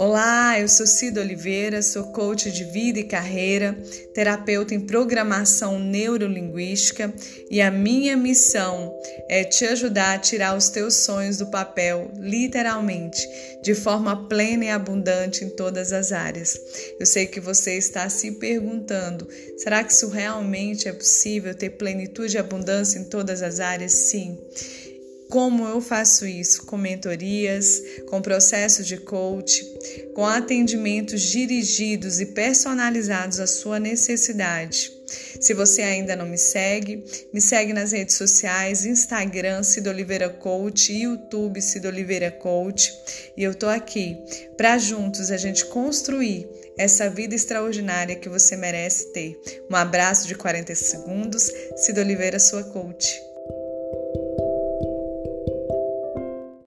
Olá, eu sou Cida Oliveira, sou coach de vida e carreira, terapeuta em programação neurolinguística e a minha missão é te ajudar a tirar os teus sonhos do papel, literalmente, de forma plena e abundante em todas as áreas. Eu sei que você está se perguntando: será que isso realmente é possível ter plenitude e abundância em todas as áreas? Sim. Como eu faço isso? Com mentorias, com processos de coach, com atendimentos dirigidos e personalizados à sua necessidade. Se você ainda não me segue, me segue nas redes sociais, Instagram Cido Oliveira Coach, YouTube Cido Oliveira Coach, e eu tô aqui para juntos a gente construir essa vida extraordinária que você merece ter. Um abraço de 40 segundos, Cido Oliveira, sua coach.